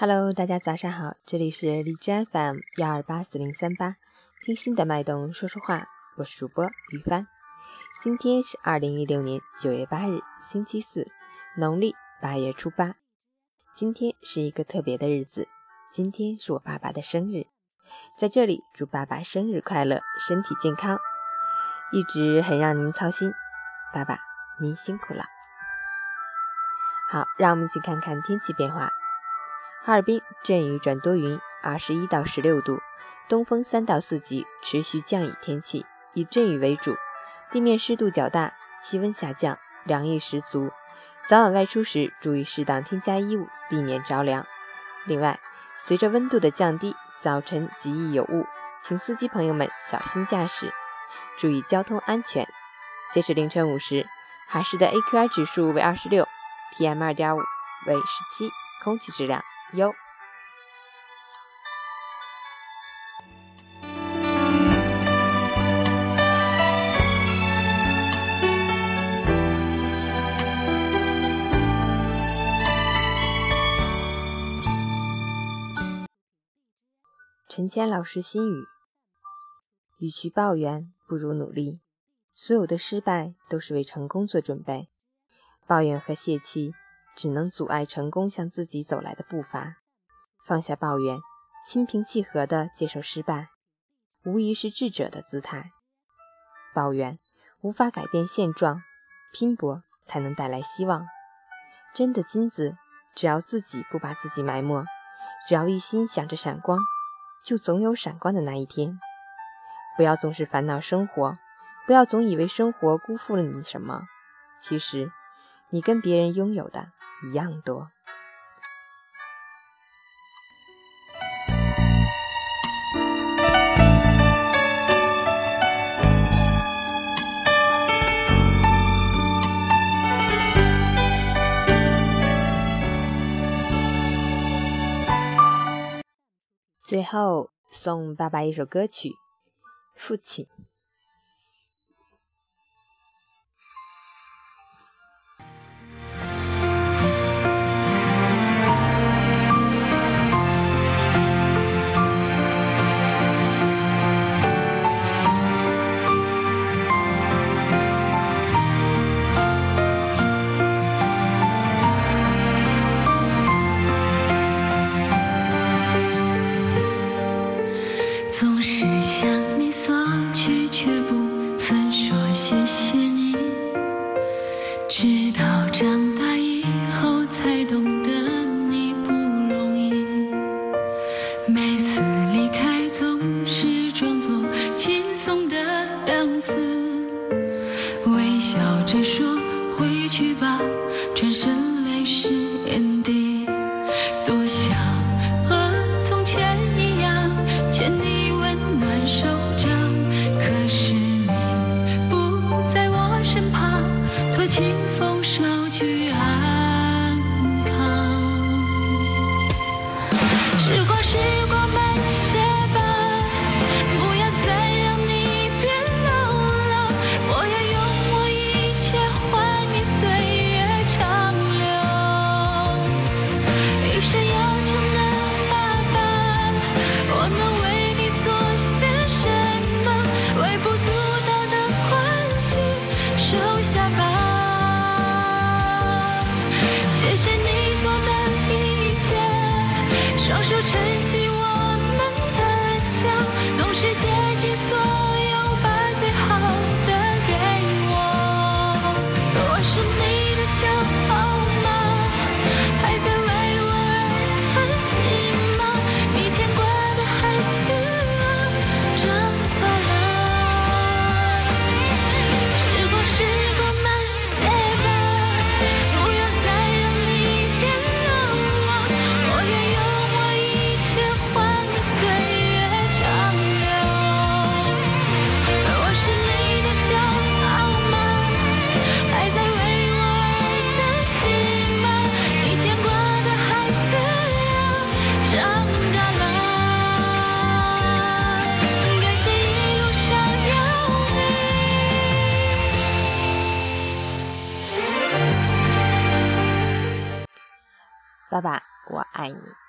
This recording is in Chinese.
Hello，大家早上好，这里是荔枝 FM 幺二八四零三八，听心的脉动说说话，我是主播于帆。今天是二零一六年九月八日，星期四，农历八月初八。今天是一个特别的日子，今天是我爸爸的生日，在这里祝爸爸生日快乐，身体健康。一直很让您操心，爸爸您辛苦了。好，让我们一起看看天气变化。哈尔滨阵雨转多云，二十一到十六度，东风三到四级，持续降雨天气，以阵雨为主，地面湿度较大，气温下降，凉意十足。早晚外出时注意适当添加衣物，避免着凉。另外，随着温度的降低，早晨极易有雾，请司机朋友们小心驾驶，注意交通安全。截止凌晨五时，海市的 AQI 指数为二十六，PM 二点五为十七，空气质量。有。陈谦老师心语：与其抱怨，不如努力。所有的失败都是为成功做准备。抱怨和泄气。只能阻碍成功向自己走来的步伐。放下抱怨，心平气和地接受失败，无疑是智者的姿态。抱怨无法改变现状，拼搏才能带来希望。真的金子，只要自己不把自己埋没，只要一心想着闪光，就总有闪光的那一天。不要总是烦恼生活，不要总以为生活辜负了你什么。其实，你跟别人拥有的。一样多。最后送爸爸一首歌曲《父亲》。总是向你索取，却不曾说谢谢你。直到长大以后，才懂得你不容易。每次离开，总是装作轻松的样子，微笑着说回去吧，转身泪湿。听风捎去安康时光时光慢些吧。不要再让你变老了我要用我一切换你岁月长留一生要强的爸爸我能为是你。爸爸，我爱你。